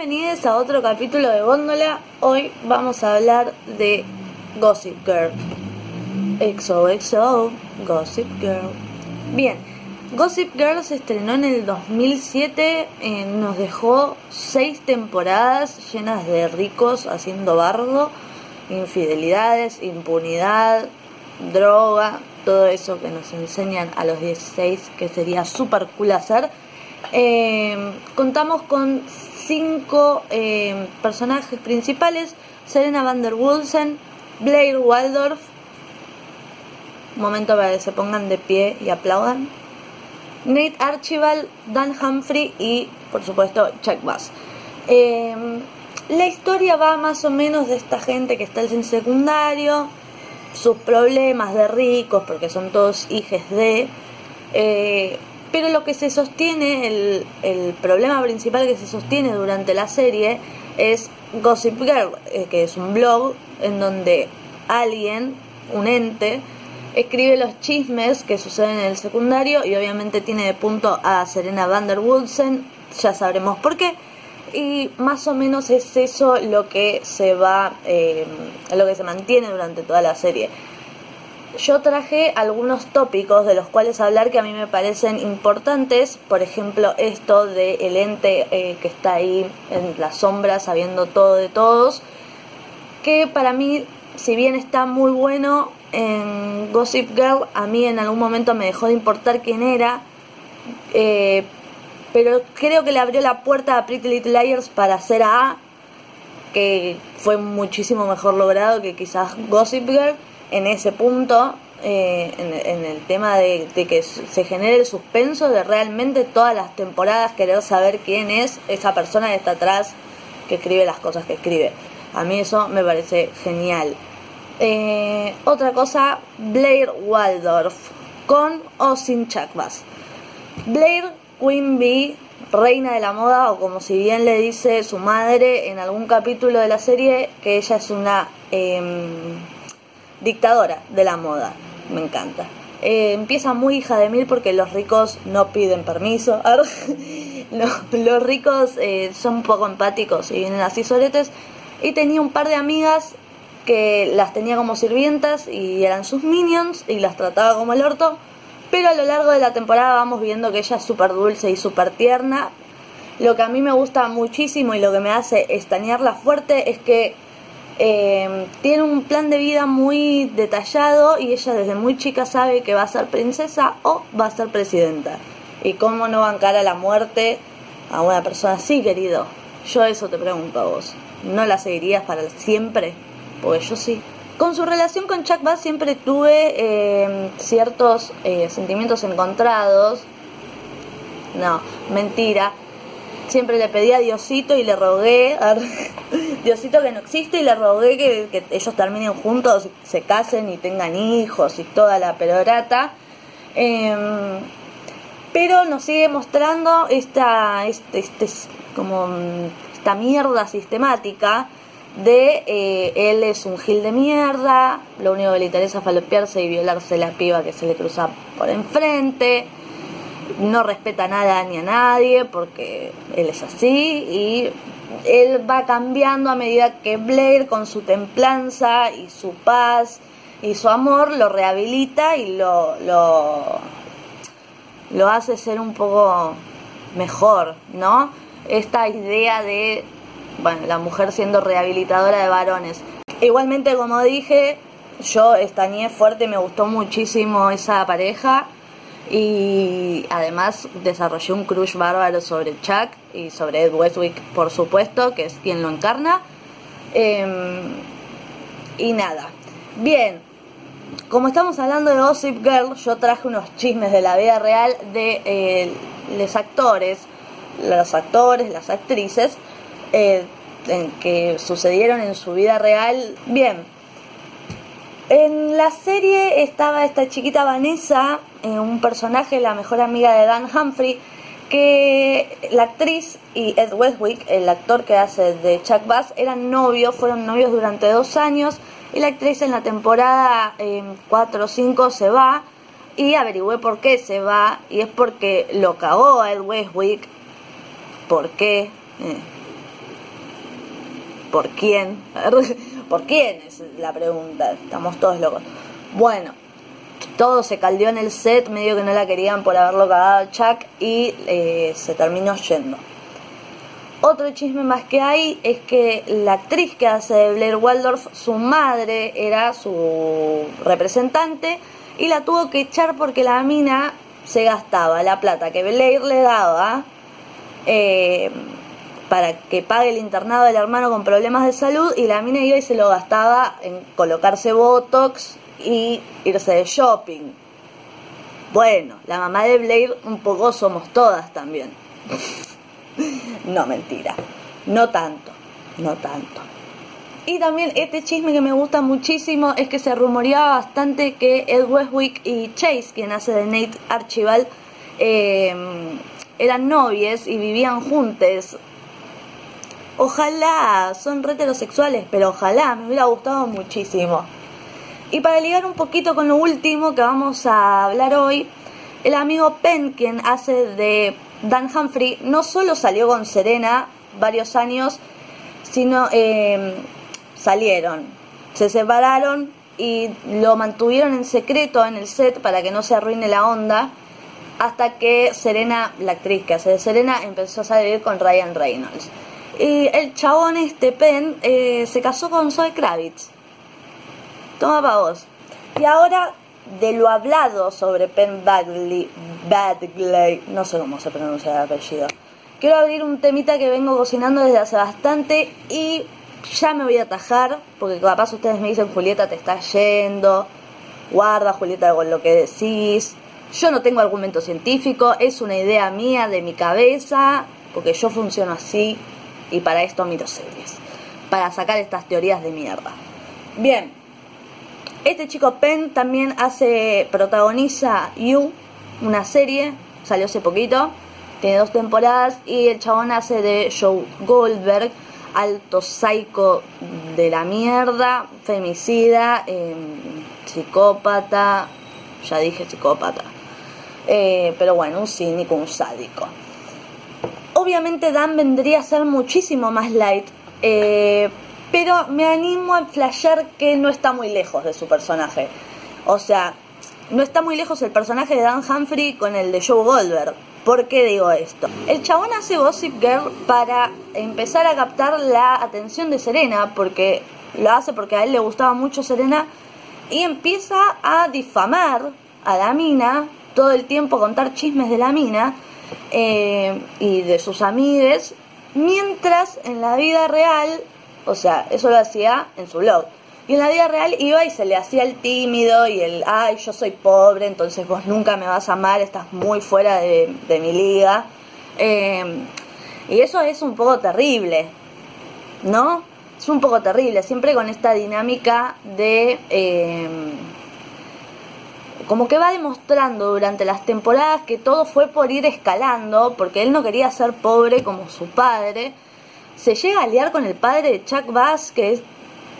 Bienvenidos a otro capítulo de Góndola. Hoy vamos a hablar de Gossip Girl. XOXO, Gossip Girl. Bien, Gossip Girl se estrenó en el 2007, eh, nos dejó seis temporadas llenas de ricos haciendo bardo, infidelidades, impunidad, droga, todo eso que nos enseñan a los 16 que sería súper cool hacer. Eh, contamos con cinco eh, personajes principales, Serena van der Woodsen, Blair Waldorf, momento para que se pongan de pie y aplaudan, Nate Archibald, Dan Humphrey y por supuesto Chuck Bass. Eh, la historia va más o menos de esta gente que está en secundario, sus problemas de ricos, porque son todos hijos de... Eh, pero lo que se sostiene, el, el, problema principal que se sostiene durante la serie es Gossip Girl, eh, que es un blog en donde alguien, un ente, escribe los chismes que suceden en el secundario y obviamente tiene de punto a Serena van der Woodsen, ya sabremos por qué. Y más o menos es eso lo que se va, eh, lo que se mantiene durante toda la serie yo traje algunos tópicos de los cuales hablar que a mí me parecen importantes, por ejemplo esto de el ente eh, que está ahí en la sombra sabiendo todo de todos, que para mí, si bien está muy bueno en Gossip Girl, a mí en algún momento me dejó de importar quién era, eh, pero creo que le abrió la puerta a Pretty Little Liars para hacer a A, que fue muchísimo mejor logrado que quizás Gossip Girl en ese punto, eh, en, el tema de, que se genere el suspenso de realmente todas las temporadas querer saber quién es esa persona que está atrás que escribe las cosas que escribe. A mí eso me parece genial. Eh, otra cosa, Blair Waldorf, con o sin Chuck Bass. Blair Queen Bee, reina de la moda, o como si bien le dice su madre en algún capítulo de la serie, que ella es una... Em, dictadora de la moda. Me encanta. Eh, empieza muy hija de mil porque los ricos no piden permiso. los, ricos eh, son un poco empáticos y vienen así soletes. Y tenía un par de amigas que las tenía como sirvientas y eran sus minions y las trataba como el orto. Pero a lo largo de la temporada vamos viendo que ella es súper dulce y súper tierna. Lo que a mí me gusta muchísimo y lo que me hace estañarla fuerte es que eh, tiene un plan de vida muy detallado y ella desde muy chica sabe que va a ser princesa o va a ser presidenta. ¿Y cómo no bancar a la muerte a una persona así, querido? Yo eso te pregunto a vos. ¿No la seguirías para siempre? Pues yo sí. Con su relación con Chuck Bass siempre tuve eh, ciertos eh, sentimientos encontrados. No, mentira siempre le pedí a Diosito y le rogué, Diosito que no existe y le rogué que, ellos terminen juntos, se casen y tengan hijos y toda la pelorata. Em, pero nos sigue mostrando esta, este, este, como esta mierda sistemática de eh, él es un gil de mierda, lo único que le interesa es falopearse y violarse la piba que se le cruza por enfrente no respeta nada ni a nadie porque él es así y él va cambiando a medida que Blair con su templanza y su paz y su amor lo rehabilita y lo, lo, lo hace ser un poco mejor, ¿no? Esta idea de, bueno, la mujer siendo rehabilitadora de varones. Igualmente, como dije, yo estañé fuerte, me gustó muchísimo esa pareja y además desarrolló un crush bárbaro sobre Chuck y sobre Ed Westwick, por supuesto, que es quien lo encarna. Em, y nada. Bien, como estamos hablando de Gossip Girl, yo traje unos chismes de la vida real de eh, los actores, los actores, las actrices, eh, que sucedieron en su vida real. Bien, en la serie estaba esta chiquita Vanessa, eh, un personaje, la mejor amiga de Dan Humphrey, que la actriz y Ed Westwick, el actor que hace de Chuck Bass, eran novios, fueron novios durante dos años y la actriz en la temporada 4 o 5 se va y averigüé por qué se va y es porque lo cagó a Ed Westwick. ¿Por qué? Eh, ¿por quién? ¿Por quién es la pregunta? Estamos todos locos. Bueno, todo se caldeó en el set, medio que no la querían por haberlo cagado Chuck y eh, se terminó yendo. Otro chisme más que hay es que la actriz que hace de Blair Waldorf, su madre era su representante y la tuvo que echar porque la mina se gastaba la plata que Blair le daba eh, para que pague el internado del hermano con problemas de salud y la mina iba y se lo gastaba en colocarse Botox y irse de shopping. Bueno, la mamá de Blair un poco somos todas también. no, mentira. No tanto, no tanto. Y también este chisme que me gusta muchísimo es que se rumoreaba bastante que Ed Westwick y Chase, quien hace de Nate Archibald, eh, eran novios y vivían juntos. Ojalá, son heterosexuales, pero ojalá, me hubiera gustado muchísimo. Y para ligar un poquito con lo último que vamos a hablar hoy, el amigo Penn, quien hace de Dan Humphrey, no solo salió con Serena varios años, sino eh, salieron, se separaron y lo mantuvieron en secreto en el set para que no se arruine la onda, hasta que Serena, la actriz que hace de Serena, empezó a salir con Ryan Reynolds. Y el chabón este Penn eh, se casó con Zoe Kravitz Toma para vos. Y ahora, de lo hablado sobre Penn Badgley, Badgley, no sé cómo se pronuncia el apellido. Quiero abrir un temita que vengo cocinando desde hace bastante y ya me voy a atajar, porque capaz ustedes me dicen, Julieta, te estás yendo, guarda, Julieta, con lo que decís. Yo no tengo argumento científico, es una idea mía de mi cabeza, porque yo funciono así y para esto miro series, para sacar estas teorías de mierda. Bien, este chico Penn también hace, protagoniza You, una serie, salió hace poquito, tiene dos temporadas y el chabón hace de Joe Goldberg, alto psycho de la mierda, femicida, em, psicópata, ya dije psicópata, eh, pero bueno, un cínico, un sádico. Obviamente Dan vendría a ser muchísimo más light, eh, pero me animo a flashear que no está muy lejos de su personaje. O sea, no está muy lejos el personaje de Dan Humphrey con el de Joe Goldberg. ¿Por qué digo esto? El chabón hace Gossip Girl para empezar a captar la atención de Serena, porque lo hace porque a él le gustaba mucho Serena, y empieza a difamar a la mina, todo el tiempo contar chismes de la mina eh, y de sus amigues, mientras en la vida real o sea, eso lo hacía en su blog. Y en la vida real iba y se le hacía el tímido y el, ay, yo soy pobre, entonces vos nunca me vas a amar, estás muy fuera de, mi liga. Em, y eso es un poco terrible, ¿no? Es un poco terrible, siempre con esta dinámica de... Em, como que va demostrando durante las temporadas que todo fue por ir escalando, porque él no quería ser pobre como su padre, se llega a liar con el padre de Chuck Bass, que es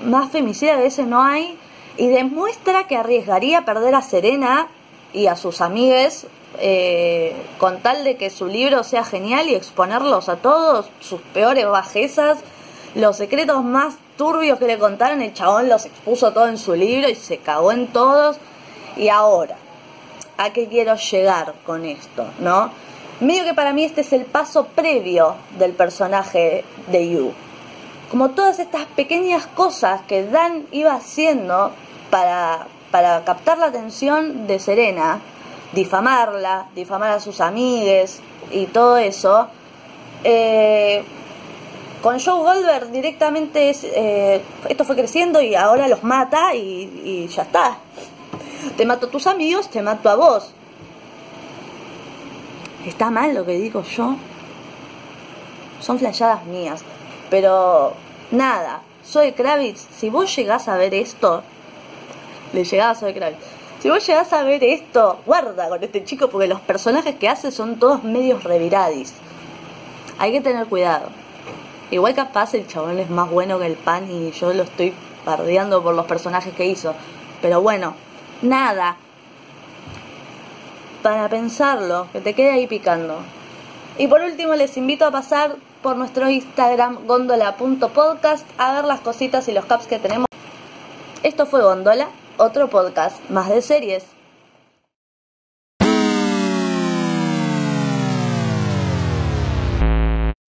más femicida de ese no hay, y demuestra que arriesgaría perder a Serena y a sus amigues eh, con tal de que su libro sea genial y exponerlos a todos, sus peores bajezas, los secretos más turbios que le contaron, el chabón los expuso todo en su libro y se cagó en todos. Y ahora, ¿a qué quiero llegar con esto? ¿No? Medio que para mí este es el paso previo del personaje de Yu. Como todas estas pequeñas cosas que Dan iba haciendo para, para captar la atención de Serena, difamarla, difamar a sus amigues y todo eso, eh, con Joe Goldberg directamente eh, esto fue creciendo y ahora los mata y, y ya está. Te mato a tus amigos, te mato a vos. ¿Está mal lo que digo yo? Son flashadas mías. Pero nada, soy Kravitz. Si vos llegás a ver esto, le llegás a Soy Kravitz. Si vos llegás a ver esto, guarda con este chico porque los personajes que hace son todos medios reviradis. Hay que tener cuidado. Igual capaz el chabón es más bueno que el pan y yo lo estoy pardeando por los personajes que hizo. Pero bueno, nada, para pensarlo, que te quede ahí picando. Y por último les invito a pasar por nuestro Instagram gondola.podcast a ver las cositas y los caps que tenemos. Esto fue Gondola, otro podcast más de series.